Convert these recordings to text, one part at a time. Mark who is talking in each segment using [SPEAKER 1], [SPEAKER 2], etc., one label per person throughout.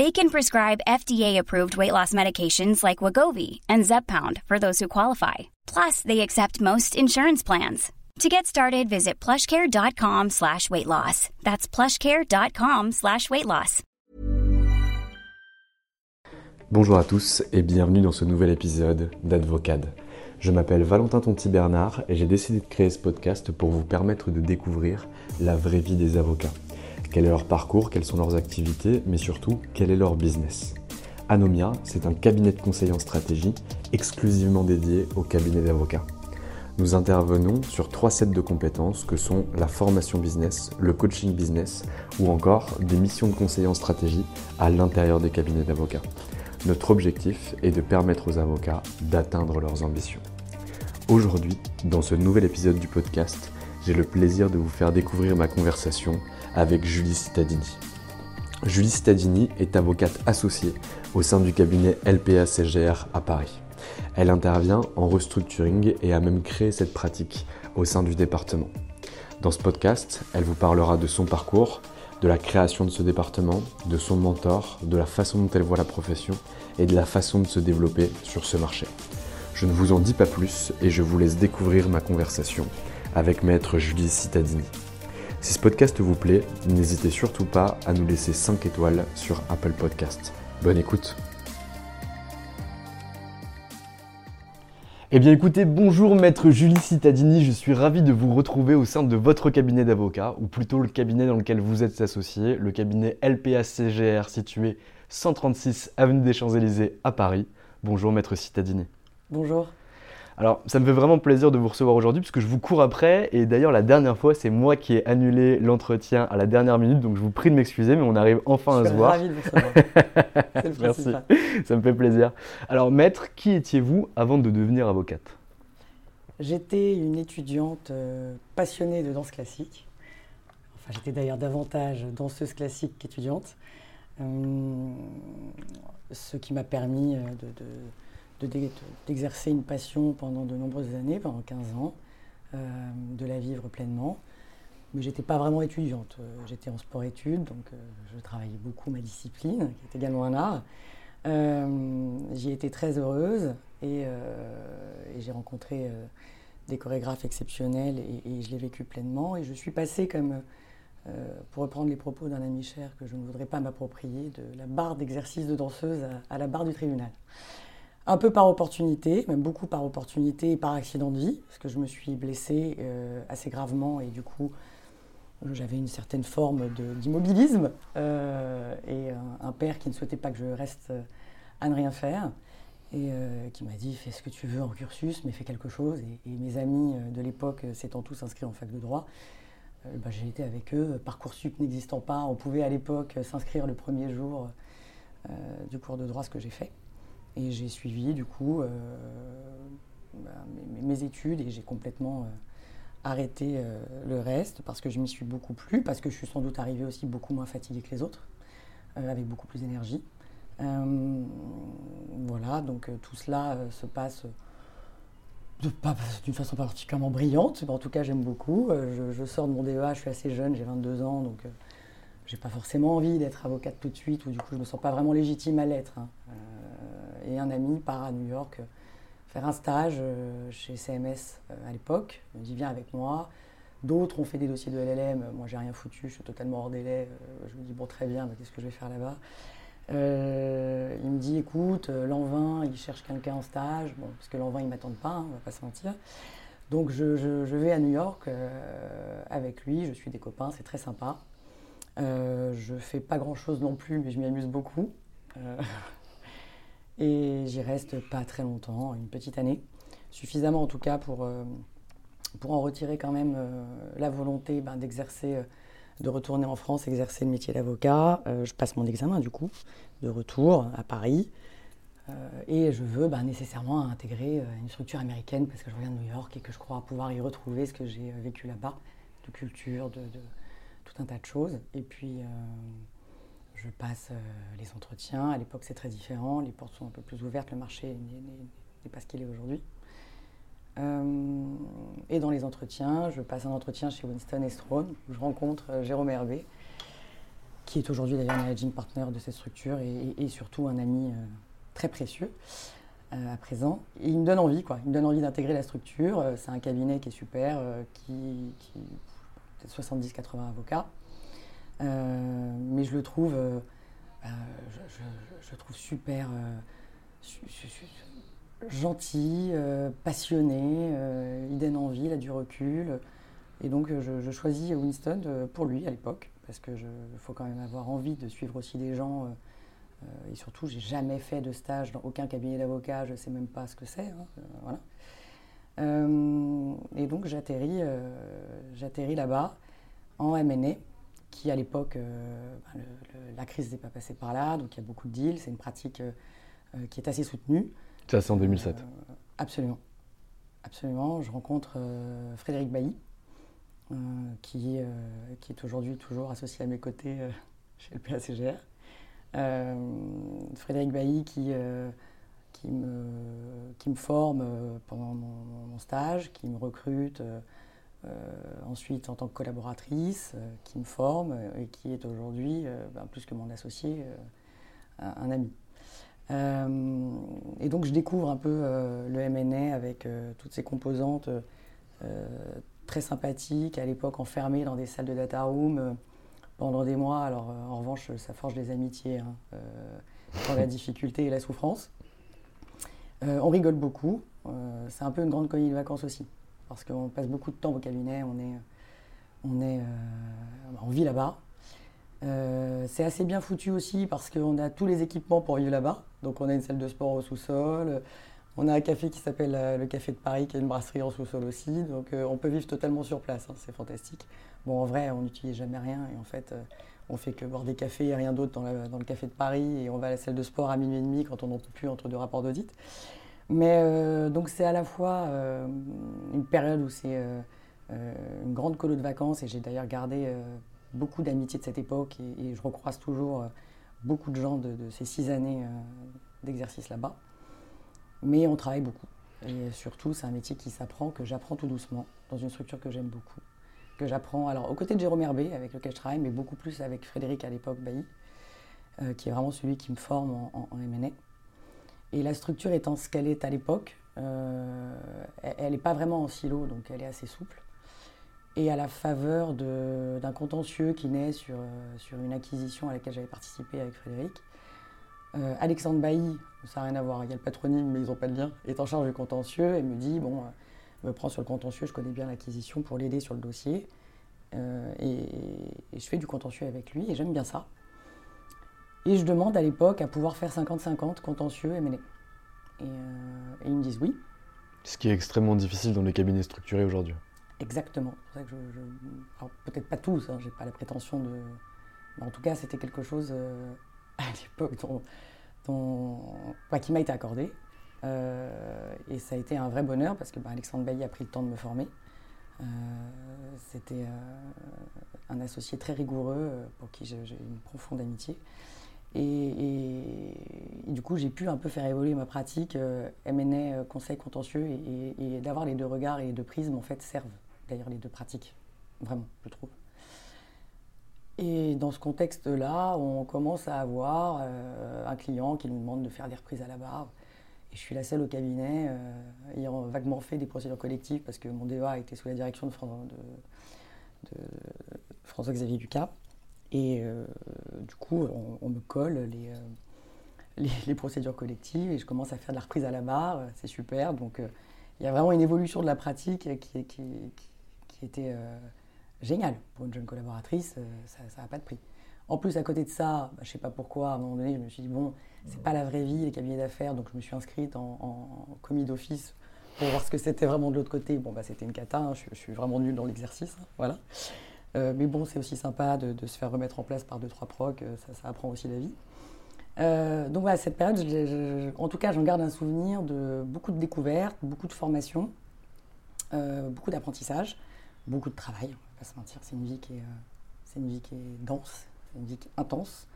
[SPEAKER 1] They can prescribe FDA-approved weight loss medications like Wagovi and Zepbound for those who qualify. Plus, they accept most insurance plans. To get started, visit plushcare.com slash weight loss. That's plushcare.com slash weight loss.
[SPEAKER 2] Bonjour à tous et bienvenue dans ce nouvel épisode d'Advocade. Je m'appelle Valentin Tonti Bernard et j'ai décidé de créer ce podcast pour vous permettre de découvrir la vraie vie des avocats. Quel est leur parcours, quelles sont leurs activités, mais surtout quel est leur business? Anomia, c'est un cabinet de conseil en stratégie exclusivement dédié au cabinet d'avocats. Nous intervenons sur trois sets de compétences que sont la formation business, le coaching business ou encore des missions de conseil en stratégie à l'intérieur des cabinets d'avocats. Notre objectif est de permettre aux avocats d'atteindre leurs ambitions. Aujourd'hui, dans ce nouvel épisode du podcast, j'ai le plaisir de vous faire découvrir ma conversation avec Julie Cittadini. Julie Cittadini est avocate associée au sein du cabinet LPA CGR à Paris. Elle intervient en restructuring et a même créé cette pratique au sein du département. Dans ce podcast, elle vous parlera de son parcours, de la création de ce département, de son mentor, de la façon dont elle voit la profession et de la façon de se développer sur ce marché. Je ne vous en dis pas plus et je vous laisse découvrir ma conversation avec maître Julie Cittadini. Si ce podcast vous plaît, n'hésitez surtout pas à nous laisser 5 étoiles sur Apple Podcast. Bonne écoute Eh bien écoutez, bonjour maître Julie Cittadini, je suis ravi de vous retrouver au sein de votre cabinet d'avocat, ou plutôt le cabinet dans lequel vous êtes associé, le cabinet LPA-CGR situé 136 Avenue des Champs-Élysées à Paris. Bonjour maître Cittadini.
[SPEAKER 3] Bonjour.
[SPEAKER 2] Alors, ça me fait vraiment plaisir de vous recevoir aujourd'hui puisque je vous cours après. Et d'ailleurs, la dernière fois, c'est moi qui ai annulé l'entretien à la dernière minute. Donc, je vous prie de m'excuser, mais on arrive enfin
[SPEAKER 3] je
[SPEAKER 2] à se voir.
[SPEAKER 3] Ravi de vous recevoir. c'est le
[SPEAKER 2] Merci,
[SPEAKER 3] principal.
[SPEAKER 2] ça me fait plaisir. Alors, maître, qui étiez-vous avant de devenir avocate?
[SPEAKER 3] J'étais une étudiante euh, passionnée de danse classique. Enfin, j'étais d'ailleurs davantage danseuse classique qu'étudiante. Euh, ce qui m'a permis euh, de- d'exercer une passion pendant de nombreuses années, pendant 15 ans, euh, de la vivre pleinement. Mais j'étais pas vraiment étudiante. Euh, J'étais en sport-études, donc euh, je travaillais beaucoup ma discipline, qui est également un art. Euh, J'y étais très heureuse et, j'ai rencontré des chorégraphes exceptionnels et, je l'ai vécu pleinement. Et je suis passée comme, pour reprendre les propos d'un ami cher que je ne voudrais pas m'approprier, de la barre d'exercice de danseuse à la barre du tribunal. Un peu par opportunité, même beaucoup par opportunité et par accident de vie, parce que je me suis blessée euh, assez gravement et du coup j'avais une certaine forme d'immobilisme euh, et un, père qui ne souhaitait pas que je reste euh, à ne rien faire et qui m'a dit fais ce que tu veux en cursus mais fais quelque chose. Et, mes amis de l'époque s'étant tous inscrits en fac de droit bah, j'ai été avec eux parcoursup n'existant pas. On pouvait à l'époque s'inscrire le premier jour du cours de droit ce que j'ai fait et j'ai suivi du coup euh, bah, mes, études et j'ai complètement euh, arrêté euh, le reste parce que je m'y suis beaucoup plu, parce que je suis sans doute arrivée aussi beaucoup moins fatiguée que les autres, avec beaucoup plus d'énergie. Voilà, donc tout cela se passe d'une façon particulièrement brillante, en tout cas j'aime beaucoup. Je, sors de mon DEA, je suis assez jeune, j'ai 22 ans, donc j'ai pas forcément envie d'être avocate tout de suite, ou du coup je me sens pas vraiment légitime à l'être. hein. Et un ami part à New York euh, faire un stage euh, chez CMS euh, à l'époque. Il me dit viens avec moi. D'autres ont fait des dossiers de LLM. Moi j'ai rien foutu, je suis totalement hors délai. Je me dis bon très bien, qu'est-ce que je vais faire là-bas? Il me dit écoute, l'an 20, il cherche quelqu'un en stage. Bon, parce que l'an 20 ils m'attendent pas, hein, on va pas se mentir. Donc je, vais à New York avec lui, je suis des copains, c'est très sympa. Euh, je fais pas grand chose non plus, mais je m'y amuse beaucoup. Et j'y reste pas très longtemps, une petite année. Suffisamment en tout cas pour, euh, pour en retirer quand même euh, la volonté ben, d'exercer, euh, de retourner en France, exercer le métier d'avocat. Je passe mon examen du coup, de retour à Paris. Et je veux ben, nécessairement intégrer une structure américaine parce que je reviens de New York et que je crois pouvoir y retrouver ce que j'ai vécu là-bas, de culture, de, de tout un tas de choses. Et puis, je passe euh, les entretiens. À l'époque, c'est très différent. Les portes sont un peu plus ouvertes. Le marché n'est- pas ce qu'il est aujourd'hui. Euh, et dans les entretiens, je passe un entretien chez Winston Strawn où je rencontre euh, Jérôme Hervé, qui est aujourd'hui d'ailleurs managing partner de cette structure et, surtout un ami très précieux à présent. Il me donne envie, quoi. Il me donne envie d'intégrer la structure. C'est un cabinet qui est super, qui, qui peut-être 70-80 avocats. Euh, mais je le trouve, euh, euh, je, trouve super su- su- su- gentil, passionné, il donne envie, il a du recul. Et donc je, choisis Winston pour lui à l'époque, parce que faut quand même avoir envie de suivre aussi des gens. et surtout, j'ai jamais fait de stage dans aucun cabinet d'avocat, je ne sais même pas ce que c'est. hein, voilà. Et donc j'atterris, j'atterris là-bas en M&A, qui à l'époque, euh, ben, le- la crise n'est pas passée par là, donc il y a beaucoup de deals, c'est une pratique euh, euh, qui est assez soutenue.
[SPEAKER 2] Ça, c'est en 2007.
[SPEAKER 3] Euh, absolument. Absolument. Je rencontre Frédéric Bailly, qui, qui est aujourd'hui toujours associé à mes côtés chez le PACGR. Frédéric Bailly qui, qui, me, qui me forme pendant mon, mon stage, qui me recrute ensuite en tant que collaboratrice, euh, qui me forme euh, et qui est aujourd'hui, euh, ben, plus que mon associé, euh, un, un ami. Euh, et donc je découvre un peu euh, le MNA avec euh, toutes ses composantes euh, très sympathiques, à l'époque enfermées dans des salles de data room euh, pendant des mois. Alors euh, en revanche, ça forge des amitiés hein, euh, dans la difficulté et la souffrance. Euh, on rigole beaucoup. Euh, c'est un peu une grande colonie de vacances aussi, parce qu'on passe beaucoup de temps au cabinet, on est, on est, euh, vit là-bas. Euh, c'est assez bien foutu aussi parce qu'on a tous les équipements pour vivre là-bas. Donc on a une salle de sport au sous-sol, on a un café qui s'appelle euh, le Café de Paris, qui est une brasserie en sous-sol aussi. Donc on peut vivre totalement sur place, hein, c'est fantastique. Bon, en vrai, on n'utilise jamais rien et en fait, on fait que boire des cafés et rien d'autre dans, dans le Café de Paris et on va à la salle de sport à minuit et demi quand on n'en peut plus entre deux rapports d'audit. Mais euh, donc c'est à la fois euh, une période où c'est euh, une grande colo de vacances et j'ai d'ailleurs gardé beaucoup d'amitié de cette époque et, je recroise toujours beaucoup de gens de, ces six années d'exercice là-bas. Mais on travaille beaucoup. Et surtout, c'est un métier qui s'apprend, que j'apprends tout doucement, dans une structure que j'aime beaucoup. Que j'apprends, alors aux côtés de Jérôme Herbé, avec lequel je travaille, mais beaucoup plus avec Frédéric à l'époque, Bailly, qui est vraiment celui qui me forme en, en, en M&A. Et la structure étant ce qu'elle est à l'époque, euh, elle n'est pas vraiment en silo, donc elle est assez souple. Et à la faveur d'un contentieux qui naît sur, euh, sur une acquisition à laquelle j'avais participé avec Frédéric, euh, Alexandre Bailly, ça n'a rien à voir, il y a le patronyme, mais ils n'ont pas de lien, est en charge du contentieux et me dit bon, euh, me prends sur le contentieux, je connais bien l'acquisition pour l'aider sur le dossier. Et je fais du contentieux avec lui et j'aime bien ça. Et je demande à l'époque à pouvoir faire 50-50 contentieux. Et, euh, et ils me disent oui,
[SPEAKER 2] Ce qui est extrêmement difficile dans les cabinets structurés aujourd'hui.
[SPEAKER 3] exactement. C'est pour ça que je, peut-être pas tous, hein, j'ai pas la prétention de. Mais en tout cas, c'était quelque chose euh, à l'époque dont, dont- qui m'a été accordé. Euh, et ça a été un vrai bonheur parce que bah, Alexandre Bailly a pris le temps de me former. Euh, C'était un associé très rigoureux pour qui j'ai une profonde amitié. Et, du coup, j'ai pu un peu faire évoluer ma pratique euh, euh, conseil contentieux, et, d'avoir les deux regards et les deux prismes, en fait, servent d'ailleurs les deux pratiques, vraiment, je trouve. Et dans ce contexte-là, on commence à avoir un client qui nous demande de faire des reprises à la barre. Et je suis la seule au cabinet ayant vaguement fait des procédures collectives parce que mon DEA était sous la direction de, de, de François-Xavier Ducas. Et du coup, on, me colle les, les, procédures collectives et je commence à faire de la reprise à la barre. C'est super. Donc, il y a vraiment une évolution de la pratique qui, était euh, géniale. Pour une jeune collaboratrice, euh, ça n'a pas de prix. En plus, à côté de ça, bah, je ne sais pas pourquoi, à un moment donné, je me suis dit, bon, c'est pas la vraie vie, les cabinets d'affaires, donc je me suis inscrite en, commis d'office pour voir ce que c'était vraiment de l'autre côté. Bon, bah, c'était une cata, hein, je, suis vraiment nulle dans l'exercice, hein, voilà. Euh, mais bon, c'est aussi sympa de, se faire remettre en place par deux, trois procs, ça, ça apprend aussi la vie. Euh, donc voilà, cette période, en tout cas, j'en garde un souvenir de beaucoup de découvertes, beaucoup de formations, euh, beaucoup d'apprentissage, beaucoup de travail, on ne va pas se mentir. C'est une vie qui est, euh, dense, une vie qui est intense,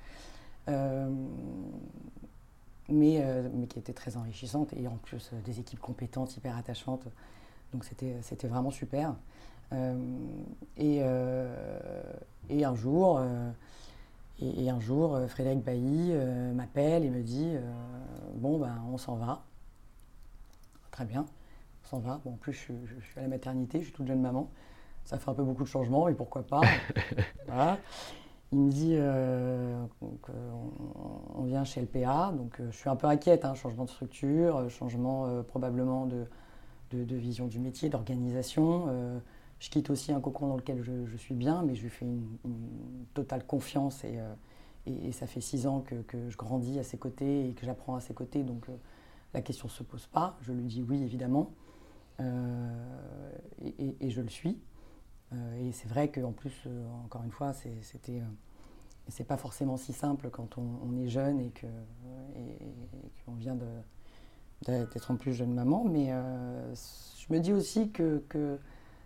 [SPEAKER 3] mais qui était très enrichissante et en plus des équipes compétentes, hyper attachantes. Donc c'était vraiment super. Et, et, un jour, et, un jour, euh, Frédéric Bailly euh, m'appelle et me dit euh, Bon, ben, on s'en va. Très bien, on s'en va. Bon, en plus, je, suis à la maternité, je suis toute jeune maman. Ça fait un peu beaucoup de changements, et pourquoi pas voilà. Il me dit on, vient chez LPA, donc je suis un peu inquiète, hein, changement de structure, changement probablement de, de, vision du métier, d'organisation. Je quitte aussi un cocon dans lequel je, suis bien, mais je lui fais une, totale confiance euh, et, ça fait six ans que, je grandis à ses côtés et que j'apprends à ses côtés, donc euh, la question ne se pose pas. Je lui dis oui, évidemment, euh, et, je le suis. et c'est vrai qu'en plus, encore une fois, c'était c'est pas forcément si simple quand on, est jeune et qu'on et, vient d'être en plus jeune maman, mais je me dis aussi que, que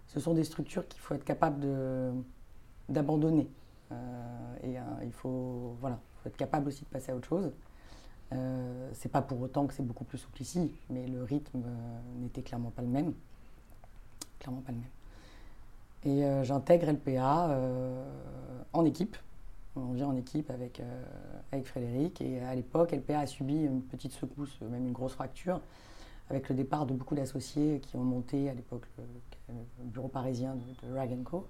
[SPEAKER 3] ce sont des structures qu'il faut être capable d'abandonner. Euh, et euh, il faut, voilà, être capable aussi de passer à autre chose. Euh, c'est pas pour autant que c'est beaucoup plus souple ici, mais le rythme euh, n'était clairement pas le même. Clairement pas le même. Et j'intègre LPA en équipe. On vient en équipe avec, avec Frédéric. Et à l'époque, LPA a subi une petite secousse, même une grosse fracture avec le départ de beaucoup d'associés qui ont monté à l'époque le, bureau parisien de, Rag Co.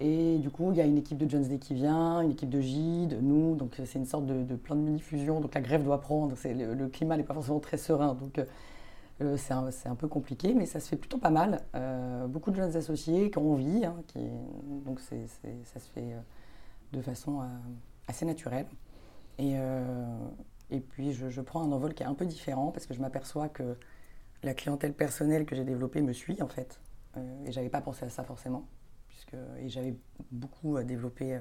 [SPEAKER 3] Et du coup, il y a une équipe de Jones Day qui vient, une équipe de Gide, nous, donc c'est une sorte de, plan de mini-fusion, donc la grève doit prendre, le, climat n'est pas forcément très serein, donc euh, c'est un, peu compliqué, mais ça se fait plutôt pas mal. Euh, beaucoup de jeunes associés qui ont envie, hein, donc ça se fait euh, de façon assez naturelle. Et, puis je, prends un envol qui est un peu différent parce que je m'aperçois que la clientèle personnelle que j'ai développée me suit en fait. Euh, et j'avais pas pensé à ça forcément. Puisque, et j'avais beaucoup euh, développé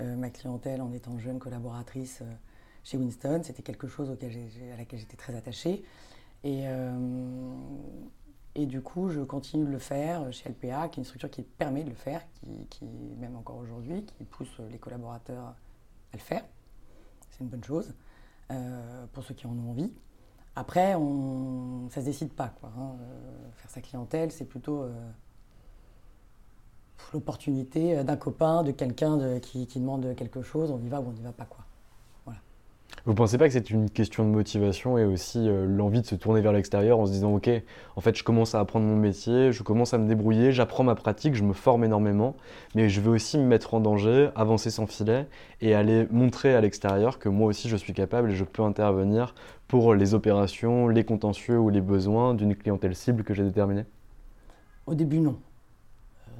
[SPEAKER 3] euh, ma clientèle en étant jeune collaboratrice chez Winston. C'était quelque chose à laquelle j'étais très attachée. Et, et du coup, je continue de le faire chez LPA, qui est une structure qui permet de le faire, qui, qui même encore aujourd'hui, qui pousse les collaborateurs à le faire. C'est une bonne chose pour ceux qui en ont envie. Après, on, ça se décide pas. Quoi, hein. euh, faire sa clientèle, c'est plutôt euh, l'opportunité d'un copain, de quelqu'un qui, qui, demande quelque chose, on y va ou on n'y va pas. Quoi.
[SPEAKER 2] Vous pensez pas que c'est une question de motivation et aussi euh, l'envie de se tourner vers l'extérieur en se disant ok, en fait je commence à apprendre mon métier, je commence à me débrouiller, j'apprends ma pratique, je me forme énormément, mais je veux aussi me mettre en danger, avancer sans filet et aller montrer à l'extérieur que moi aussi je suis capable et je peux intervenir pour les opérations, les contentieux ou les besoins d'une clientèle cible que j'ai déterminée
[SPEAKER 3] Au début non.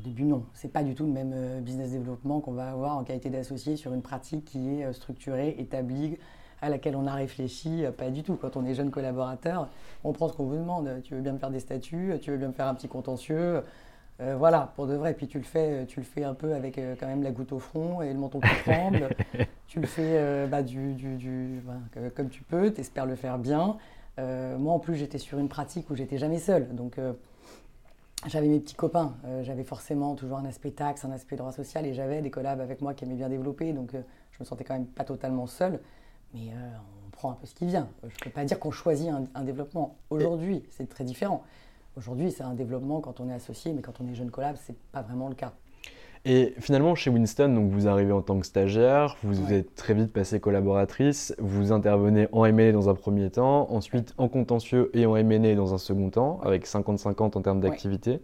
[SPEAKER 3] Début, non. C'est pas du tout le même euh, business développement qu'on va avoir en qualité d'associé sur une pratique qui est euh, structurée, établie, à laquelle on a réfléchi, euh, pas du tout. Quand on est jeune collaborateur, on prend ce qu'on vous demande. Tu veux bien me faire des statuts, tu veux bien me faire un petit contentieux. Euh, voilà, pour de vrai. Puis tu le fais, tu le fais un peu avec euh, quand même la goutte au front et le menton qui tremble. tu le fais bah, du, du, comme tu peux, tu espères le faire bien. moi, en plus, j'étais sur une pratique où j'étais jamais seule. Donc, j'avais mes petits copains. j'avais forcément toujours un aspect taxe, un aspect droit social et j'avais des collabs avec moi qui aimaient bien développer. Donc, je me sentais quand même pas totalement seule mais euh, on prend un peu ce qui vient. Je ne peux pas dire qu'on choisit un, développement. Aujourd'hui, c'est très différent. Aujourd'hui, c'est un développement quand on est associé, mais quand on est jeune collab, ce n'est pas vraiment le cas.
[SPEAKER 2] Et finalement, chez Winston, donc vous arrivez en tant que stagiaire, vous êtes très vite passée collaboratrice, vous intervenez en M&A dans un premier temps, ensuite en contentieux et en M&A dans un second temps, avec 50-50 en termes d'activité.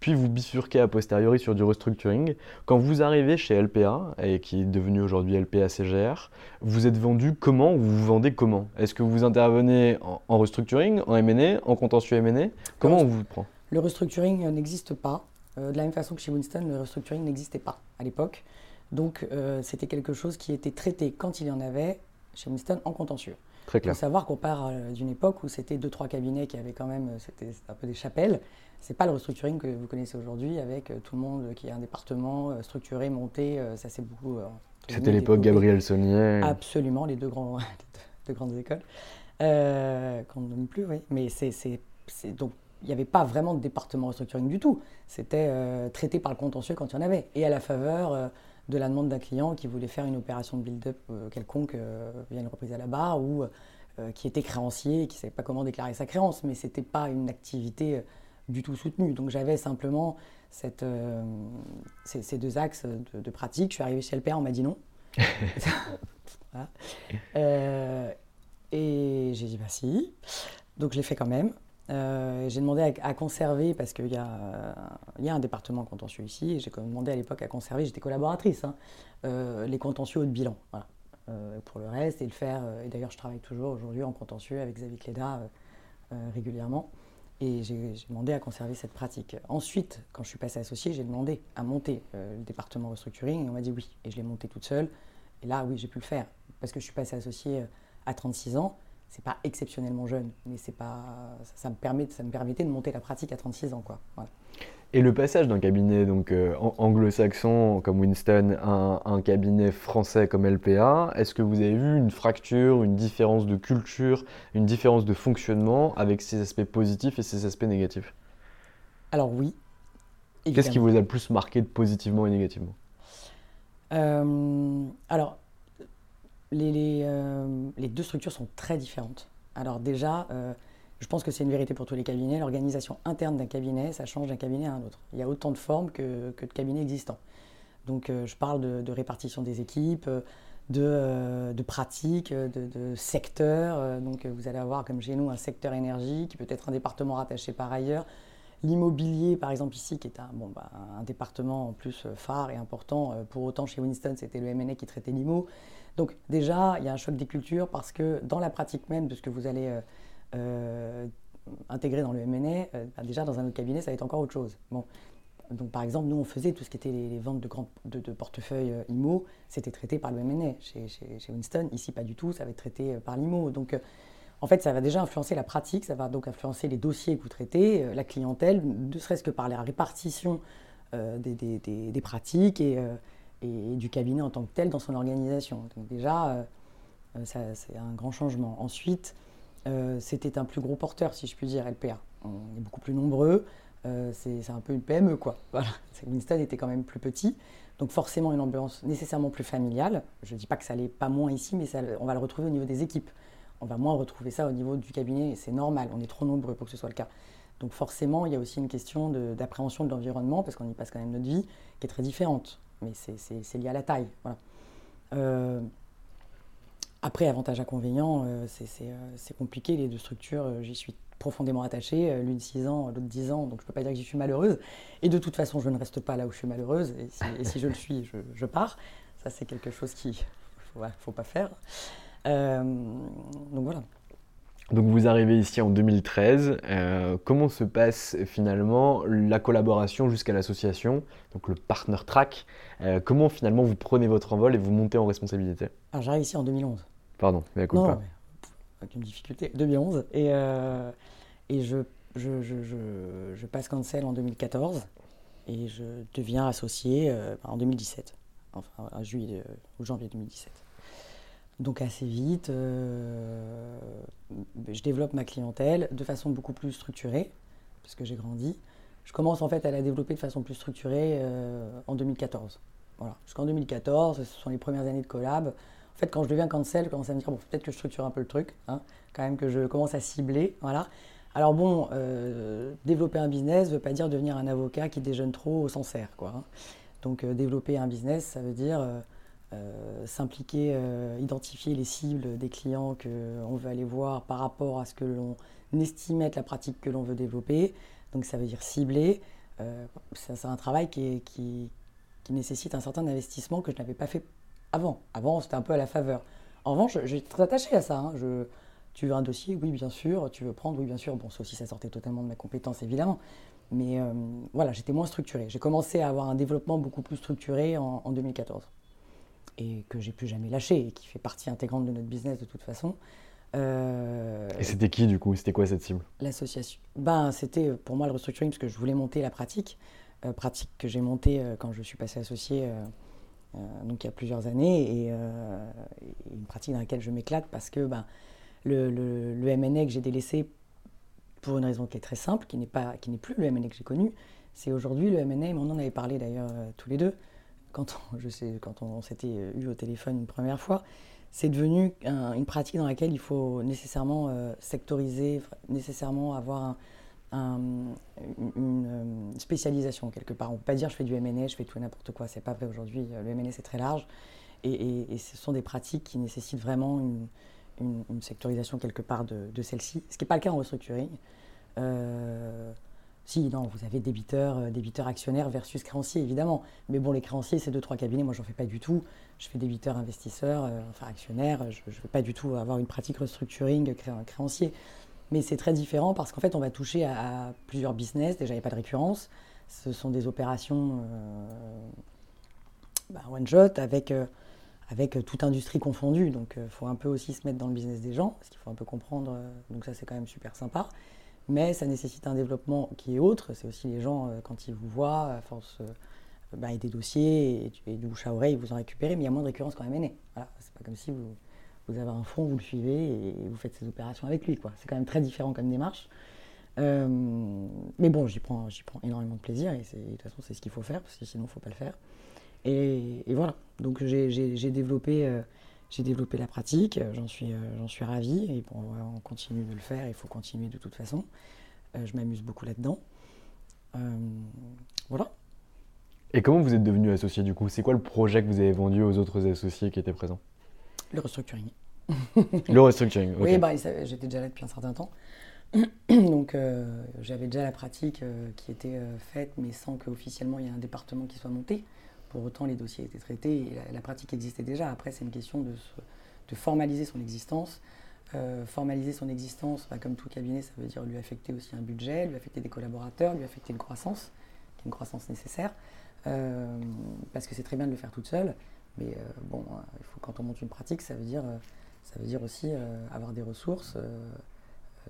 [SPEAKER 2] Puis vous bifurquez a posteriori sur du restructuring. Quand vous arrivez chez LPA, et qui est devenu aujourd'hui LPA CGR, vous êtes vendu comment ou vous vendez comment? Est-ce que vous intervenez en, restructuring, en M&A, en contentieux M&A Comment on vous prend?
[SPEAKER 3] Le restructuring n'existe pas. Euh, de la même façon que chez Winston, le restructuring n'existait pas à l'époque. Donc euh, c'était quelque chose qui était traité quand il y en avait chez Winston en contentieux.
[SPEAKER 2] Très clair.
[SPEAKER 3] Il faut savoir qu'on part euh, d'une époque où c'était deux trois cabinets qui avaient quand même c'était un peu des chapelles. C'est pas le restructuring que vous connaissez aujourd'hui avec tout le monde qui a un département structuré, monté. ça c'est beaucoup.
[SPEAKER 2] c'était l'époque Gabriel Saunier.
[SPEAKER 3] Absolument, les deux grands, deux grandes écoles. qu'on ne nomme plus, oui. Mais c'est donc il n'y avait pas vraiment de département restructuring du tout. C'était euh, traité par le contentieux quand il y en avait. Et à la faveur euh, de la demande d'un client qui voulait faire une opération de build-up euh, quelconque via une reprise à la barre ou qui était créancier et qui ne savait pas comment déclarer sa créance. Mais ce n'était pas une activité du tout soutenue. Donc j'avais simplement cette, ces, deux axes de, pratique. Je suis arrivé chez LPR, on m'a dit non. et j'ai dit bah si. Donc je l'ai fait quand même. Euh, j'ai demandé à, conserver, parce qu'il y, a un département contentieux ici, et j'ai demandé à l'époque à conserver, j'étais collaboratrice, hein, euh, les contentieux de bilan. Euh, pour le reste, et le faire, et d'ailleurs je travaille toujours aujourd'hui en contentieux avec Xavier Cléda régulièrement, et j'ai demandé à conserver cette pratique. Ensuite, quand je suis passée associée, j'ai demandé à monter le département restructuring, et on m'a dit oui, et je l'ai monté toute seule, et là oui, j'ai pu le faire, parce que je suis passée associée à 36 ans, c'est pas exceptionnellement jeune, mais c'est pas, ça, me permet, ça me permettait de monter la pratique à 36 ans. Quoi.
[SPEAKER 2] Et le passage d'un cabinet donc euh, anglo-saxon comme Winston à un, cabinet français comme LPA, est-ce que vous avez vu une fracture, une différence de culture, une différence de fonctionnement avec ses aspects positifs et ses aspects négatifs?
[SPEAKER 3] Alors oui.
[SPEAKER 2] Qu'est-ce qui vous a le plus marqué positivement et négativement?
[SPEAKER 3] Euh, Alors euh, les, deux structures sont très différentes. Alors déjà, euh, je pense que c'est une vérité pour tous les cabinets, l'organisation interne d'un cabinet, ça change d'un cabinet à un autre. Il y a autant de formes que, de cabinets existants. Donc euh, je parle de, répartition des équipes, de, pratiques, de, secteurs. donc vous allez avoir comme chez nous un secteur énergie qui peut être un département rattaché par ailleurs. L'immobilier, par exemple, ici, qui est un, bah, un département en plus phare et important, pour autant chez Winston, c'était le MNE qui traitait l'IMO. Donc déjà, il y a un choc des cultures parce que dans la pratique même de ce que vous allez euh, euh, intégrer dans le M&A, euh, bah, déjà dans un autre cabinet, ça va être encore autre chose. Bon. Donc par exemple, nous on faisait tout ce qui était les, ventes de, portefeuilles IMO, c'était traité par le M&A. Chez, Winston, ici pas du tout, ça va être traité par l'IMO. Donc en fait, ça va déjà influencer la pratique, ça va donc influencer les dossiers que vous traitez, la clientèle, ne serait-ce que par la répartition des, des, pratiques et et, du cabinet en tant que tel dans son organisation. Donc déjà, euh, euh, c'est un grand changement. Ensuite, euh, c'était un plus gros porteur, si je puis dire, LPA. On est beaucoup plus nombreux. c'est un peu une PME, quoi. Voilà. Winston était quand même plus petit. Donc forcément une ambiance nécessairement plus familiale. Je ne dis pas que ça n'allait pas moins ici, mais on va le retrouver au niveau des équipes. On va moins retrouver ça au niveau du cabinet, et c'est normal, on est trop nombreux pour que ce soit le cas. Donc forcément, il y a aussi une question d'appréhension de l'environnement, parce qu'on y passe quand même notre vie, qui est très différente mais c'est lié à la taille. Euh, après, avantage inconvénient, euh, euh, c'est compliqué. Les deux structures, j'y suis profondément attachée. L'une 6 ans, l'autre 10 ans, donc je ne peux pas dire que j'y suis malheureuse. Et de toute façon, je ne reste pas là où je suis malheureuse. Et si, je le suis, je, pars. Ça, c'est quelque chose qu'il ne faut, pas faire. donc voilà.
[SPEAKER 2] Donc vous arrivez ici en 2013. Euh, comment se passe finalement la collaboration jusqu'à l'association, donc le partner track? Euh, Comment finalement vous prenez votre envol et vous montez en responsabilité?
[SPEAKER 3] Alors j'arrive ici en 2011.
[SPEAKER 2] Pardon, mais à quoi
[SPEAKER 3] pas Avec une difficulté. 2011. Et, euh, et je, je, je, je, passe cancel en 2014 et je deviens associé en 2017, enfin en juillet ou janvier 2017. Donc assez vite, euh, je développe ma clientèle de façon beaucoup plus structurée, parce que j'ai grandi. Je commence en fait à la développer de façon plus structurée euh, en 2014. Voilà. Jusqu'en 2014, ce sont les premières années de collab. En fait, quand je deviens cancel, je commence à me dire, bon, peut-être que je structure un peu le truc, hein, quand même que je commence à cibler. Voilà. Alors bon, euh, développer un business ne veut pas dire devenir un avocat qui déjeune trop au Sancerre. Quoi, hein. Donc développer un business, ça veut dire s'impliquer, identifier les cibles des clients qu'on veut aller voir par rapport à ce que l'on estime être la pratique que l'on veut développer. Donc ça veut dire cibler. c'est un travail qui, nécessite un certain investissement que je n'avais pas fait avant. Avant, c'était un peu à la faveur. En revanche, j'ai très attaché à ça. Hein. Tu veux un dossier Oui, bien sûr. Tu veux prendre Oui, bien sûr. Bon, ça aussi, ça sortait totalement de ma compétence, évidemment. Mais euh, voilà, j'étais moins structuré. J'ai commencé à avoir un développement beaucoup plus structuré en, 2014. Et que j'ai plus jamais lâché et qui fait partie intégrante de notre business de toute façon.
[SPEAKER 2] Euh, et c'était qui du coup? C'était quoi cette cible?
[SPEAKER 3] L'association. Ben, c'était pour moi le restructuring parce que je voulais monter la pratique. Euh, pratique que j'ai montée quand je suis passé associé euh, donc il y a plusieurs années, euh, et, une pratique dans laquelle je m'éclate parce que ben, le, le, le MNA que j'ai délaissé pour une raison qui est très simple, qui n'est pas, qui n'est plus le MNA que j'ai connu, c'est aujourd'hui le MNA, on en avait parlé d'ailleurs euh, tous les deux, quand on, je sais, quand on, s'était eu au téléphone une première fois, c'est devenu une pratique dans laquelle il faut nécessairement sectoriser, nécessairement avoir un, une, euh, spécialisation quelque part. On ne peut pas dire je fais du MNE, je fais tout et n'importe quoi. C'est pas vrai aujourd'hui. Le MNE c'est très large et, ce sont des pratiques qui nécessitent vraiment une, sectorisation quelque part de, celle-ci. Ce qui n'est pas le cas en restructuring. Euh, si, non, vous avez débiteurs, euh, débiteurs actionnaires versus créanciers, évidemment. Mais bon, les créanciers, c'est deux, trois cabinets. Moi, j'en fais pas du tout. Je fais débiteurs, investisseurs, enfin actionnaires. Je ne veux pas du tout avoir une pratique restructuring créancier. Mais c'est très différent parce qu'en fait, on va toucher à, plusieurs business. Déjà, il n'y a pas de récurrence. Ce sont des opérations euh, bah, one shot avec, euh, avec toute industrie confondue. Donc, il euh, faut un peu aussi se mettre dans le business des gens parce qu'il faut un peu comprendre. donc, ça, c'est quand même super sympa. Mais ça nécessite un développement qui est autre. C'est aussi les gens, quand ils vous voient, à force et des dossiers et, et, du bouche à oreille, ils vous en récupérez, mais il y a moins de récurrence quand même Voilà, c'est pas comme si vous vous avez un fonds, vous le suivez et vous faites ces opérations avec lui. C'est quand même très différent comme démarche. Euh, mais bon, j'y prends, j'y prends énormément de plaisir et de toute façon, c'est ce qu'il faut faire parce que sinon, il ne faut pas le faire. Et, voilà. Donc, j'ai développé, euh, j'ai développé la pratique. J'en suis, euh, j'en suis ravi. Et bon, on continue de le faire. Il faut continuer de toute façon. je m'amuse beaucoup là-dedans. voilà.
[SPEAKER 2] Et comment vous êtes devenu associé du coup? C'est quoi le projet que vous avez vendu aux autres associés qui étaient présents?
[SPEAKER 3] Le restructuring.
[SPEAKER 2] le restructuring, ok.
[SPEAKER 3] Oui, bah, j'étais déjà là depuis un certain temps. Donc euh, j'avais déjà la pratique euh, qui était euh, faite, mais sans qu'officiellement il y ait un département qui soit monté. Pour autant, les dossiers étaient traités et la, pratique existait déjà. Après, c'est une question de, formaliser son existence. formaliser son existence, bah, comme tout cabinet, ça veut dire lui affecter aussi un budget, lui affecter des collaborateurs, lui affecter une croissance, qui est une croissance nécessaire. parce que c'est très bien de le faire toute seule. Mais euh, bon, euh, il faut, quand on monte une pratique, ça veut dire, euh, ça veut dire aussi avoir des ressources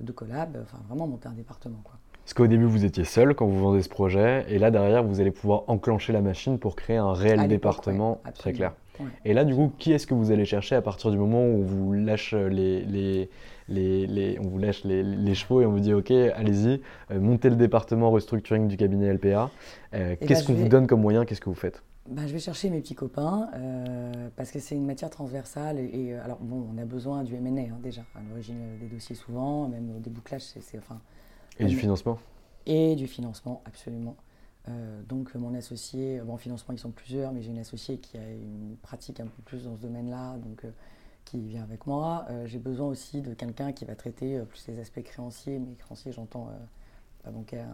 [SPEAKER 3] de collab, enfin vraiment monter un département. Quoi.
[SPEAKER 2] Parce qu'au début, vous étiez seul quand vous vendez ce projet, et là, derrière, vous allez pouvoir enclencher la machine pour créer un réel département très clair. Et là, du coup, qui est-ce que vous allez chercher à partir du moment où on vous lâche les, les, les, on vous lâche les, chevaux et on vous dit, OK, allez-y, montez le département restructuring du cabinet LPA. Qu'est-ce qu'on vous donne comme moyen? Qu'est-ce que vous faites?
[SPEAKER 3] Bah, je vais chercher mes petits copains euh, parce que c'est une matière transversale. Et, euh, alors, bon, on a besoin du MNA hein, déjà, à l'origine des dossiers souvent, même des bouclages, c'est. Enfin,
[SPEAKER 2] et du financement
[SPEAKER 3] Et du financement, absolument. Euh, donc, mon associé, bon, en financement, ils sont plusieurs, mais j'ai une associée qui a une pratique un peu plus dans ce domaine-là, donc qui vient avec moi. j'ai besoin aussi de quelqu'un qui va traiter plus les aspects créanciers, mais créanciers, j'entends pas bancaire.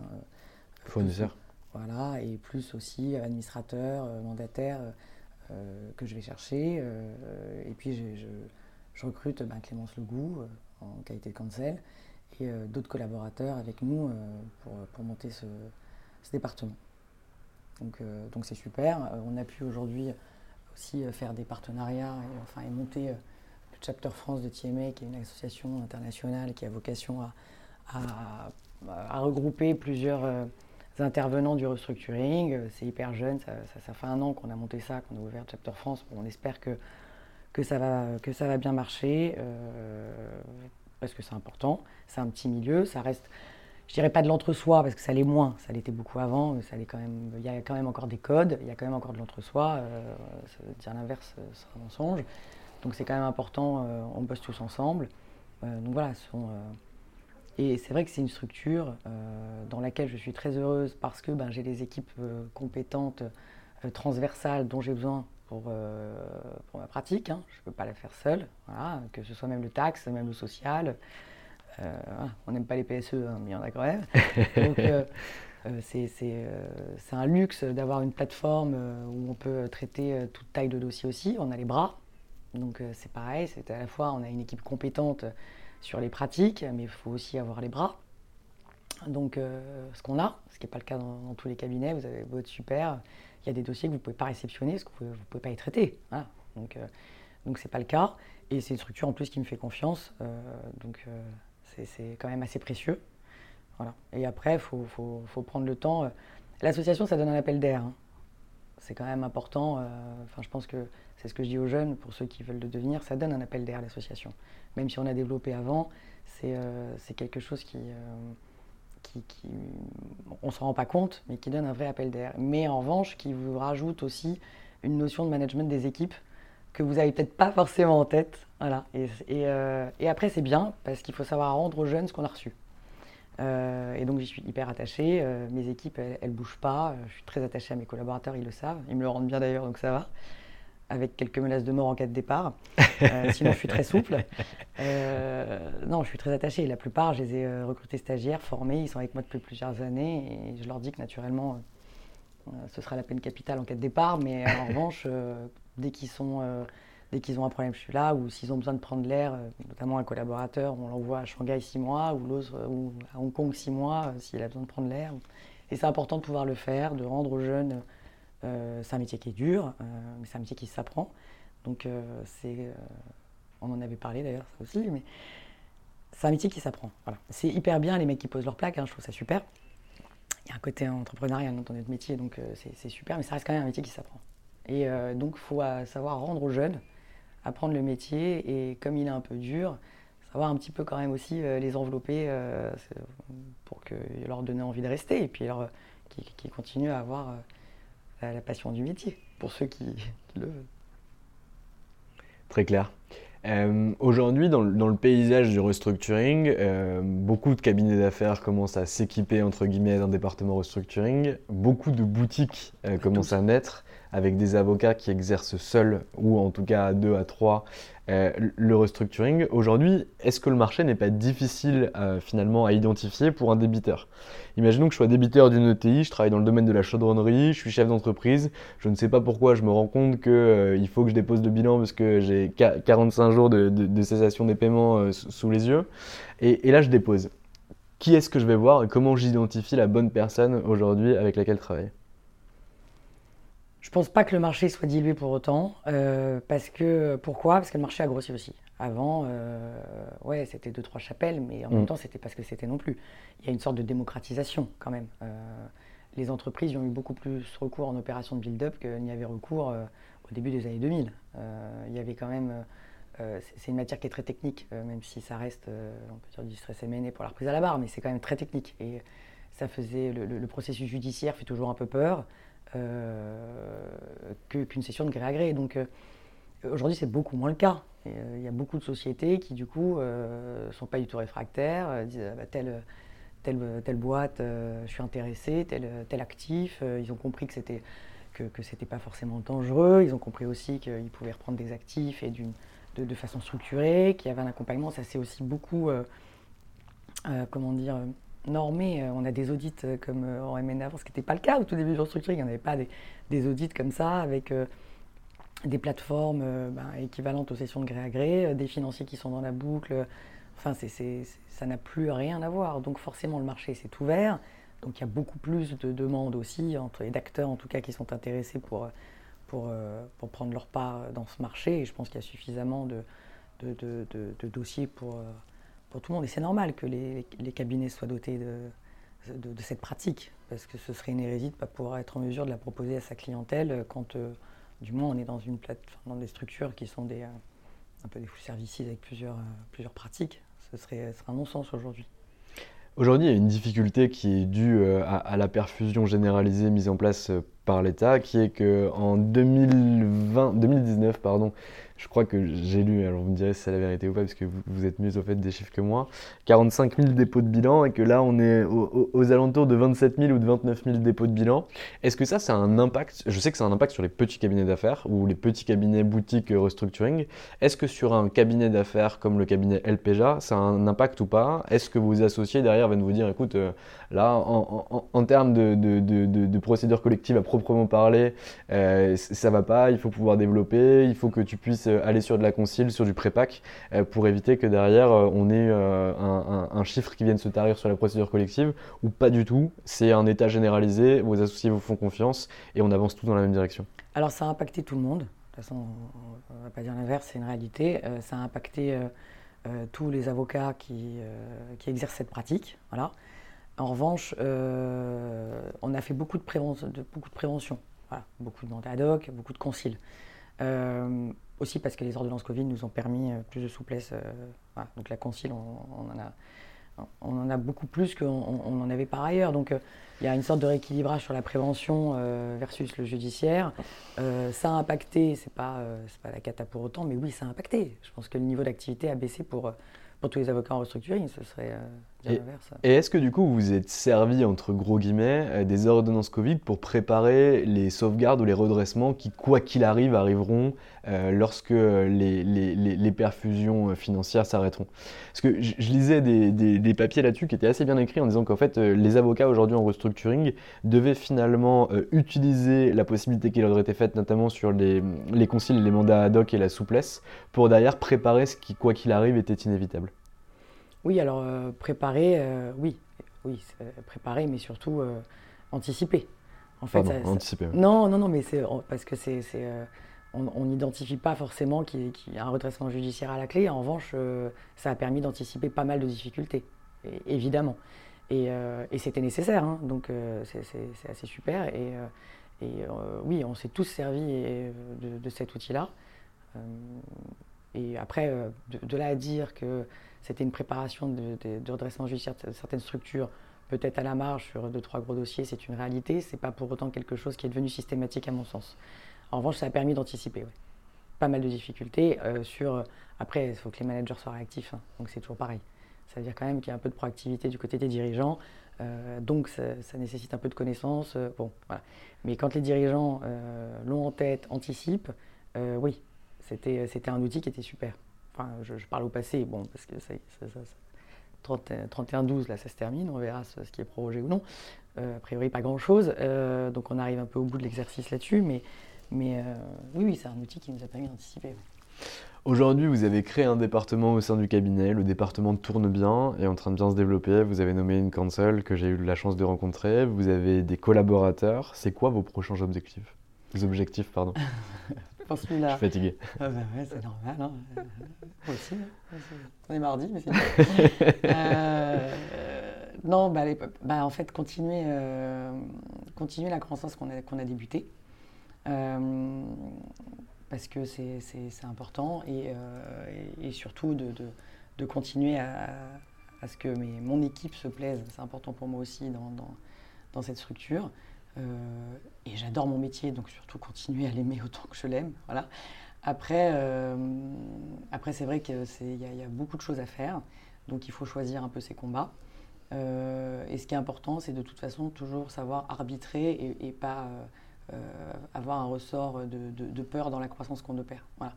[SPEAKER 2] Fournisseur
[SPEAKER 3] voilà, et plus aussi administrateur, euh, mandataire euh, euh, que je vais chercher. et puis je, recrute ben, Clémence Legout en qualité de cancel et d'autres collaborateurs avec nous pour, monter ce, département. Donc donc c'est super. on a pu aujourd'hui aussi faire des partenariats et, enfin, et monter le Chapter France de TMA, qui est une association internationale qui a vocation à, à regrouper plusieurs intervenants du restructuring. Euh, c'est hyper jeune, ça, fait un an qu'on a monté ça, qu'on a ouvert Chapter France. on espère que, que, ça va, que ça va bien marcher, euh, parce que c'est important. C'est un petit milieu, ça reste, je dirais pas de l'entre-soi, parce que ça l'est moins, ça l'était beaucoup avant, mais ça quand même, il y a quand même encore des codes, il y a quand même encore de l'entre-soi. Euh, dire l'inverse serait un mensonge. Donc c'est quand même important, on bosse tous ensemble. donc voilà, et c'est vrai que c'est une structure euh, dans laquelle je suis très heureuse parce que ben, j'ai des équipes euh, compétentes transversale dont j'ai besoin pour, pour ma pratique. Hein. Je ne peux pas la faire seule, voilà, que ce soit même le taxe, même le social. on n'aime pas les PSE, hein, mais il y en a quand même. Donc, c'est un luxe d'avoir une plateforme où on peut traiter toute taille de dossier aussi. On a les bras, donc c'est pareil, c'est à la fois on a une équipe compétente sur les pratiques, mais il faut aussi avoir les bras. Donc, euh, ce qu'on a, ce qui n'est pas le cas dans, tous les cabinets, vous avez votre super, il y a des dossiers que vous ne pouvez pas réceptionner parce que vous ne pouvez pas y traiter. Donc, euh, ce n'est pas le cas. Et c'est une structure en plus qui me fait confiance. Euh, donc, c'est quand même assez précieux. Et après, il faut, prendre le temps. L'association, ça donne un appel d'air. Hein. C'est quand même important. Enfin, je pense que c'est ce que je dis aux jeunes, pour ceux qui veulent le devenir, ça donne un appel d'air, l'association. Même si on a développé avant, c'est quelque chose qui qui, on ne s'en rend pas compte, mais qui donne un vrai appel d'air. Mais en revanche, qui vous rajoute aussi une notion de management des équipes que vous n'avez peut-être pas forcément en tête. Voilà. Et, euh, après, c'est bien parce qu'il faut savoir rendre aux jeunes ce qu'on a reçu. Euh, et donc, j'y suis hyper attachée. Euh, mes équipes, elles ne bougent pas. Je suis très attachée à mes collaborateurs, ils le savent. Ils me le rendent bien d'ailleurs, donc ça va avec quelques menaces de mort en cas de départ. Euh, sinon, je suis très souple. Euh, non, je suis très attachée. La plupart, je les ai euh, recrutés stagiaires, formés. Ils sont avec moi depuis plusieurs années. Et je leur dis que naturellement, ce sera la peine capitale en cas de départ. Mais en revanche, dès qu'ils sont dès qu'ils ont un problème, je suis là, ou s'ils ont besoin de prendre l'air, notamment un collaborateur, on l'envoie à Shanghai six mois, ou l'autre ou à Hong Kong six mois, s'il a besoin de prendre l'air. Et c'est important de pouvoir le faire, de rendre aux jeunes c'est un métier qui est dur, euh, mais c'est un métier qui s'apprend. Donc, euh, c'est, on en avait parlé d'ailleurs, ça aussi, mais c'est un métier qui s'apprend. Voilà. C'est hyper bien les mecs qui posent leur plaque, hein, je trouve ça super. Il y a un côté entrepreneurial dans notre métier, donc c'est, super, mais ça reste quand même un métier qui s'apprend. Et donc, il faut savoir rendre aux jeunes, apprendre le métier, et comme il est un peu dur, savoir un petit peu quand même aussi les envelopper pour que, leur donner envie de rester, et puis qu'ils continuent à avoir la passion du métier, pour ceux qui, le veulent.
[SPEAKER 2] Très clair. Euh, aujourd'hui, dans, le paysage du restructuring, euh, beaucoup de cabinets d'affaires commencent à s'équiper entre guillemets d'un département restructuring. Beaucoup de boutiques euh, commencent à naître avec des avocats qui exercent seuls ou en tout cas à deux à trois euh, le restructuring. Aujourd'hui, est-ce que le marché n'est pas difficile euh, finalement à identifier pour un débiteur? Imaginons que je sois débiteur d'une ETI, je travaille dans le domaine de la chaudronnerie, je suis chef d'entreprise, je ne sais pas pourquoi je me rends compte qu'il euh, faut que je dépose le bilan parce que j'ai 45 jours de, cessation des paiements sous les yeux. Et, et là, je dépose. Qui est-ce que je vais voir et comment j'identifie la bonne personne aujourd'hui avec laquelle travailler
[SPEAKER 3] je pense pas que le marché soit dilué pour autant. Euh, parce que, pourquoi? Parce que le marché a grossi aussi. Avant, euh, ouais, c'était deux, trois chapelles, mais en même mm. temps, c'était parce que c'était non plus. Il y a une sorte de démocratisation quand même. Euh, les entreprises ont eu beaucoup plus recours en opération de build-up qu'il n'y avait recours au début des années 2000. il y avait quand même. c'est une matière qui est très technique, même si ça reste, on peut dire, du stress MNE pour la reprise à la barre, mais c'est quand même très technique. Et ça faisait. le processus judiciaire fait toujours un peu peur. Euh, qu'une session de gré à gré. Donc euh, aujourd'hui, c'est beaucoup moins le cas. Euh, il y a beaucoup de sociétés qui, du coup, ne sont pas du tout réfractaires, disent ah bah, telle, telle, boîte, je suis intéressé, tel, tel actif. ils ont compris que c'était que, pas forcément dangereux. Ils ont compris aussi qu'ils pouvaient reprendre des actifs et de, façon structurée, qu'il y avait un accompagnement. Ça, c'est aussi beaucoup, comment dire, normé. Euh, on a des audits euh, comme euh, en MNA ce qui n'était pas le cas au tout début de restructuring. Il n'y avait pas des, audits comme ça avec des plateformes ben, équivalentes aux sessions de gré à gré, des financiers qui sont dans la boucle. Enfin, ça n'a plus rien à voir. Donc forcément, le marché s'est ouvert. Donc il y a beaucoup plus de demandes aussi, entre, et d'acteurs en tout cas, qui sont intéressés pour, pour, pour prendre leur part dans ce marché. Et je pense qu'il y a suffisamment de, de, de dossiers pour pour tout le monde. Et c'est normal que les, cabinets soient dotés de, cette pratique, parce que ce serait une hérésie de ne pas pouvoir être en mesure de la proposer à sa clientèle quand, euh, du moins, on est dans, une plate, dans des structures qui sont des, euh, un peu des full services avec plusieurs, euh, plusieurs pratiques. Ce serait, un non-sens aujourd'hui.
[SPEAKER 2] Aujourd'hui, il y a une difficulté qui est due à, la perfusion généralisée mise en place par l'État, qui est que en 2020, 2019, pardon, je crois que j'ai lu, alors vous me direz si c'est la vérité ou pas, parce que vous, êtes mieux au fait des chiffres que moi, 45 000 dépôts de bilan et que là on est aux, alentours de 27 000 ou de 29 000 dépôts de bilan. Est-ce que ça, c'est un impact? Je sais que c'est un impact sur les petits cabinets d'affaires ou les petits cabinets boutiques restructuring. Est-ce que sur un cabinet d'affaires comme le cabinet LPJA, ça a un impact ou pas? Est-ce que vos associés derrière viennent vous dire, écoute, euh, là, en, termes de, de, de, procédure collective à proprement parler, euh, ça va pas, il faut pouvoir développer, il faut que tu puisses euh, aller sur de la concile, sur du prépac, euh, pour éviter que derrière euh, on ait un, chiffre qui vienne se tarir sur la procédure collective, ou pas du tout. C'est un état généralisé, vos associés vous font confiance et on avance tous dans la même direction.
[SPEAKER 3] Alors ça a impacté tout le monde. De toute façon, on ne va pas dire l'inverse, c'est une réalité. ça a impacté tous les avocats qui, exercent cette pratique. Voilà. En revanche, on a fait beaucoup de, prévention, beaucoup de prévention. Beaucoup de mandats ad hoc, beaucoup de conciles. Aussi parce que les ordonnances Covid nous ont permis euh, plus de souplesse. Euh, donc la concile, on, en a, beaucoup plus qu'on on en avait par ailleurs. Donc euh, il y a une sorte de rééquilibrage sur la prévention versus le judiciaire. ça a impacté, c'est pas, pas la cata pour autant, mais oui, ça a impacté. Je pense que le niveau d'activité a baissé pour, tous les avocats en restructuring. Serait
[SPEAKER 2] et, est-ce que du coup vous êtes servi, entre gros guillemets, euh, des ordonnances Covid pour préparer les sauvegardes ou les redressements qui, quoi qu'il arrive, arriveront euh, lorsque les, les, les, perfusions financières s'arrêteront? Parce que je, lisais des, des, papiers là-dessus qui étaient assez bien écrits en disant qu'en fait euh, les avocats aujourd'hui en restructuring devaient finalement utiliser la possibilité qui leur été faite, notamment sur les, les concils, les mandats ad hoc et la souplesse, pour derrière préparer ce qui, quoi qu'il arrive, était inévitable.
[SPEAKER 3] Oui, alors euh, préparer, euh, oui, oui, préparer, mais surtout euh, anticiper.
[SPEAKER 2] En fait, anticiper.
[SPEAKER 3] Non, non, non, mais c'est parce que c'est, on n'identifie pas forcément qu'il y, a un redressement judiciaire à la clé. En revanche, ça a permis d'anticiper pas mal de difficultés, évidemment. Et, c'était nécessaire, hein, donc c'est assez super. Et, oui, on s'est tous servi de, de cet outil-là. et après, de, là à dire que c'était une préparation de, redressement judiciaire de certaines structures, peut-être à la marge sur deux, trois gros dossiers, c'est une réalité. Ce n'est pas pour autant quelque chose qui est devenu systématique à mon sens. En revanche, ça a permis d'anticiper. Pas mal de difficultés. Euh, sur, après, il faut que les managers soient réactifs, hein. donc c'est toujours pareil. Ça veut dire quand même qu'il y a un peu de proactivité du côté des dirigeants. Euh, donc ça, nécessite un peu de connaissances. Euh, bon, voilà. Mais quand les dirigeants l'ont en tête, anticipent, oui, c'était un outil qui était super. Enfin, je, parle au passé, bon, parce que ça, 31-12, là, ça se termine, on verra ce, qui est prorogé ou non. Euh, a priori, pas grand-chose. Euh, donc, on arrive un peu au bout de l'exercice là-dessus. Mais, mais euh, oui, oui c'est un outil qui nous a permis d'anticiper.
[SPEAKER 2] Aujourd'hui, vous avez créé un département au sein du cabinet. Le département tourne bien, est en train de bien se développer. Vous avez nommé une counsel que j'ai eu la chance de rencontrer. Vous avez des collaborateurs. C'est quoi vos prochains objectifs? Objectifs, pardon.
[SPEAKER 3] Je suis
[SPEAKER 2] fatigué.
[SPEAKER 3] Ah bah ouais, c'est normal. Hein. Moi aussi. Hein. On est mardi, mais c'est euh, Non, bah, bah, en fait, continuer, euh, continuer la croissance qu'on a, qu'on a débutée. Euh, parce que c'est, important et, et, surtout de, de, de continuer à, à, ce que mes, mon équipe se plaise. C'est important pour moi aussi dans, dans, dans cette structure. Euh, et j'adore mon métier, donc surtout continuer à l'aimer autant que je l'aime. Voilà. Après, euh, après c'est vrai qu'il y, a beaucoup de choses à faire, donc il faut choisir un peu ses combats. Euh, et ce qui est important, c'est de toute façon toujours savoir arbitrer et, pas avoir un ressort de, de, peur dans la croissance qu'on opère. Voilà.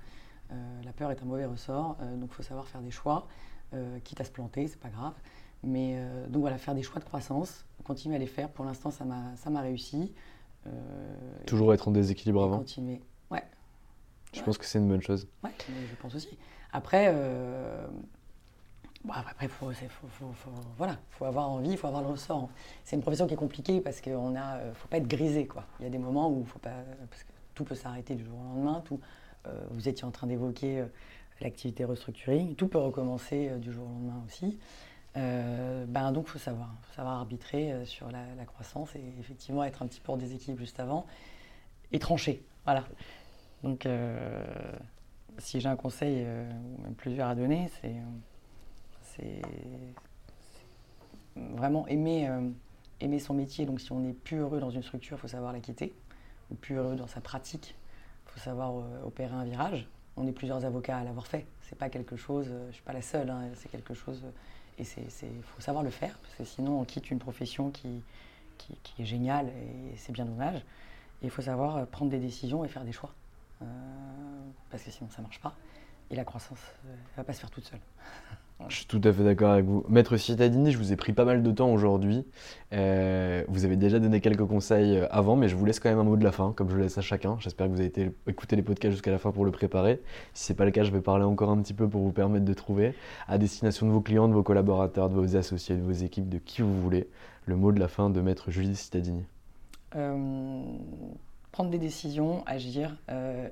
[SPEAKER 3] la peur est un mauvais ressort, donc il faut savoir faire des choix, quitte à se planter, c'est pas grave. Mais donc voilà, faire des choix de croissance, continuer à les faire. Pour l'instant, ça m'a réussi.
[SPEAKER 2] Euh, Toujours être en déséquilibre avant
[SPEAKER 3] Continuer, ouais.
[SPEAKER 2] Je pense que c'est une bonne chose.
[SPEAKER 3] Ouais, je pense aussi. Après, euh, après, faut, faut, voilà, faut avoir envie, il faut avoir le ressort. C'est une profession qui est compliquée parce qu'il ne euh, faut pas être grisé, quoi. Il y a des moments où faut pas, parce que tout peut s'arrêter du jour au lendemain. Tout, vous étiez en train d'évoquer l'activité restructuring, tout peut recommencer du jour au lendemain aussi. Euh, ben donc, il faut savoir, faut savoir arbitrer euh, sur la, croissance et effectivement être un petit peu en déséquilibre juste avant et trancher. Voilà. Donc, euh, si j'ai un conseil, ou même plusieurs à donner, c'est vraiment aimer, aimer son métier. Donc, si on n'est plus heureux dans une structure, il faut savoir la quitter. ou plus heureux dans sa pratique. Il faut savoir opérer un virage. On est plusieurs avocats à l'avoir fait. C'est pas quelque chose, je suis pas la seule, hein, c'est quelque chose, et il faut savoir le faire, parce que sinon on quitte une profession qui, qui, est géniale et c'est bien dommage. Et il faut savoir prendre des décisions et faire des choix, parce que sinon ça marche pas. Et la croissance, ne va pas se faire toute seule.
[SPEAKER 2] Je suis tout à fait d'accord avec vous. Maître Cittadini, je vous ai pris pas mal de temps aujourd'hui. Euh, vous avez déjà donné quelques conseils euh, avant, mais je vous laisse quand même un mot de la fin, comme je le laisse à chacun. J'espère que vous avez été, écouté les podcasts jusqu'à la fin pour le préparer. Si ce n'est pas le cas, je vais parler encore un petit peu pour vous permettre de trouver, à destination de vos clients, de vos collaborateurs, de vos associés, de vos équipes, de qui vous voulez, le mot de la fin de Maître Julie Cittadini.
[SPEAKER 3] Euh, prendre des décisions, agir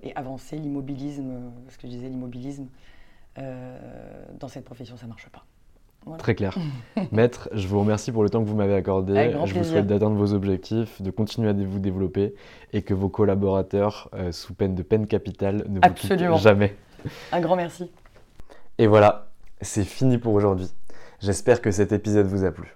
[SPEAKER 3] et avancer. L'immobilisme, ce que je disais, l'immobilisme, euh, dans cette profession, ça ne marche pas.
[SPEAKER 2] Très clair. Maître, je vous remercie pour le temps que vous m'avez accordé. Je vous souhaite d'atteindre vos objectifs, de continuer à vous développer et que vos collaborateurs, euh, sous peine de peine capitale, ne vous quittent jamais.
[SPEAKER 3] Un grand merci.
[SPEAKER 2] Et voilà, c'est fini pour aujourd'hui. J'espère que cet épisode vous a plu.